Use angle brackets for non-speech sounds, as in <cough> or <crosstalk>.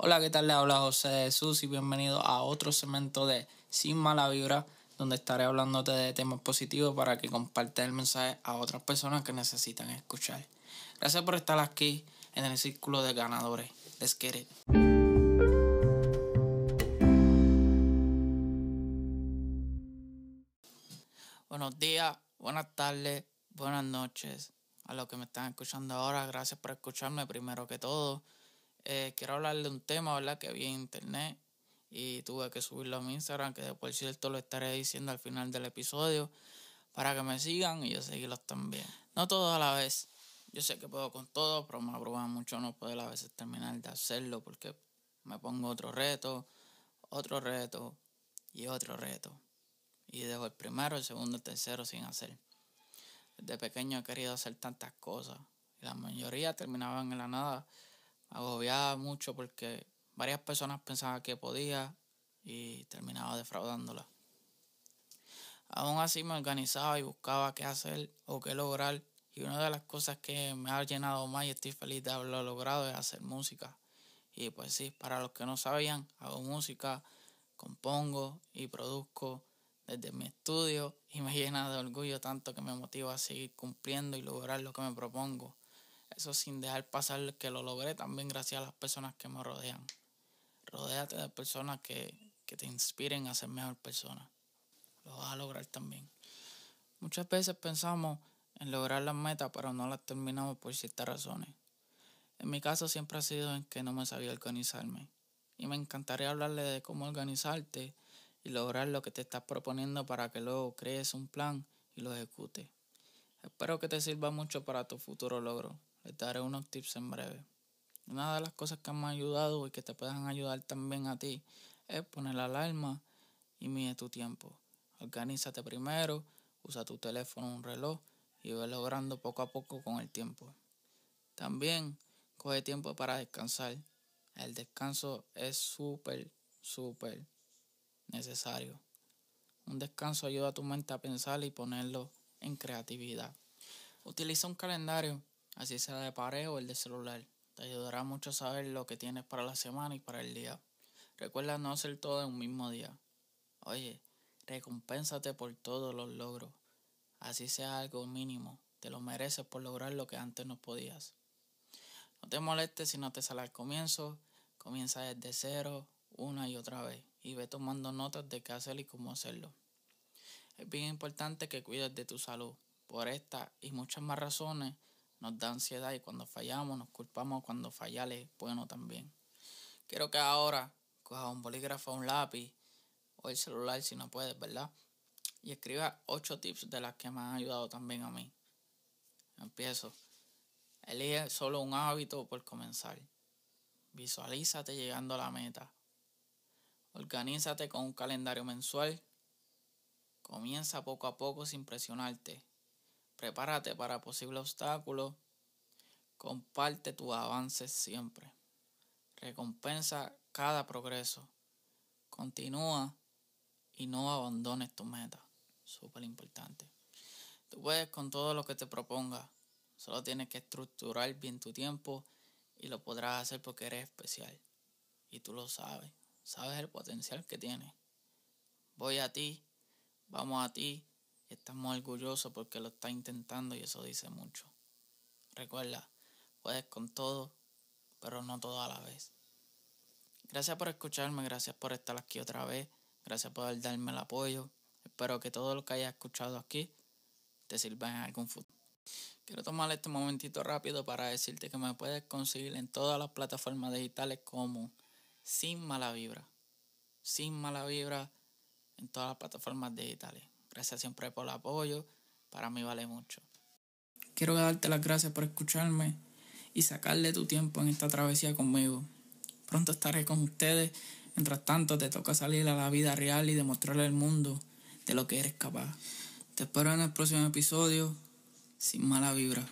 Hola, ¿qué tal? Le habla José de Jesús y bienvenido a otro segmento de Sin Mala Vibra, donde estaré hablándote de temas positivos para que compartas el mensaje a otras personas que necesitan escuchar. Gracias por estar aquí en el círculo de ganadores. Let's get. Buenos días, buenas tardes, buenas noches a los que me están escuchando ahora. Gracias por escucharme primero que todo. Eh, quiero hablar de un tema, ¿verdad? Que vi en internet y tuve que subirlo a mi Instagram, que por cierto lo estaré diciendo al final del episodio, para que me sigan y yo seguirlos también. No todo a la vez. Yo sé que puedo con todo, pero me abruma mucho no poder a veces terminar de hacerlo porque me pongo otro reto, otro reto y otro reto. Y dejo el primero, el segundo, el tercero sin hacer. Desde pequeño he querido hacer tantas cosas y la mayoría terminaban en la nada agobiaba mucho porque varias personas pensaban que podía y terminaba defraudándola. Aún así me organizaba y buscaba qué hacer o qué lograr y una de las cosas que me ha llenado más y estoy feliz de haberlo logrado es hacer música. Y pues sí, para los que no sabían, hago música, compongo y produzco desde mi estudio y me <laughs> llena de orgullo tanto que me motiva a seguir cumpliendo y lograr lo que me propongo. Eso sin dejar pasar que lo logré también gracias a las personas que me rodean. Rodéate de personas que, que te inspiren a ser mejor persona. Lo vas a lograr también. Muchas veces pensamos en lograr las metas, pero no las terminamos por ciertas razones. En mi caso siempre ha sido en que no me sabía organizarme. Y me encantaría hablarle de cómo organizarte y lograr lo que te estás proponiendo para que luego crees un plan y lo ejecutes. Espero que te sirva mucho para tu futuro logro. Les daré unos tips en breve. Una de las cosas que me ha ayudado y que te puedan ayudar también a ti es poner la alarma y mide tu tiempo. Organízate primero, usa tu teléfono, un reloj y ve logrando poco a poco con el tiempo. También coge tiempo para descansar. El descanso es súper, súper necesario. Un descanso ayuda a tu mente a pensar y ponerlo en creatividad. Utiliza un calendario así sea de pared o el de celular. Te ayudará mucho saber lo que tienes para la semana y para el día. Recuerda no hacer todo en un mismo día. Oye, recompénsate por todos los logros. Así sea algo mínimo. Te lo mereces por lograr lo que antes no podías. No te molestes si no te sale al comienzo. Comienza desde cero, una y otra vez. Y ve tomando notas de qué hacer y cómo hacerlo. Es bien importante que cuides de tu salud. Por esta y muchas más razones nos da ansiedad y cuando fallamos nos culpamos cuando fallar es bueno también. Quiero que ahora coja un bolígrafo, un lápiz o el celular si no puedes, ¿verdad? Y escriba ocho tips de las que me han ayudado también a mí. Empiezo. Elige solo un hábito por comenzar. Visualízate llegando a la meta. Organízate con un calendario mensual. Comienza poco a poco sin presionarte. Prepárate para posibles obstáculos. Comparte tus avances siempre. Recompensa cada progreso. Continúa y no abandones tu meta. Súper importante. Tú puedes con todo lo que te proponga. Solo tienes que estructurar bien tu tiempo y lo podrás hacer porque eres especial. Y tú lo sabes. Sabes el potencial que tienes. Voy a ti. Vamos a ti estamos orgullosos porque lo está intentando y eso dice mucho. Recuerda, puedes con todo, pero no todo a la vez. Gracias por escucharme, gracias por estar aquí otra vez, gracias por darme el apoyo. Espero que todo lo que hayas escuchado aquí te sirva en algún futuro. Quiero tomar este momentito rápido para decirte que me puedes conseguir en todas las plataformas digitales como Sin Mala Vibra. Sin Mala Vibra en todas las plataformas digitales. Gracias siempre por el apoyo. Para mí vale mucho. Quiero darte las gracias por escucharme y sacarle tu tiempo en esta travesía conmigo. Pronto estaré con ustedes. Mientras tanto, te toca salir a la vida real y demostrarle al mundo de lo que eres capaz. Te espero en el próximo episodio. Sin mala vibra.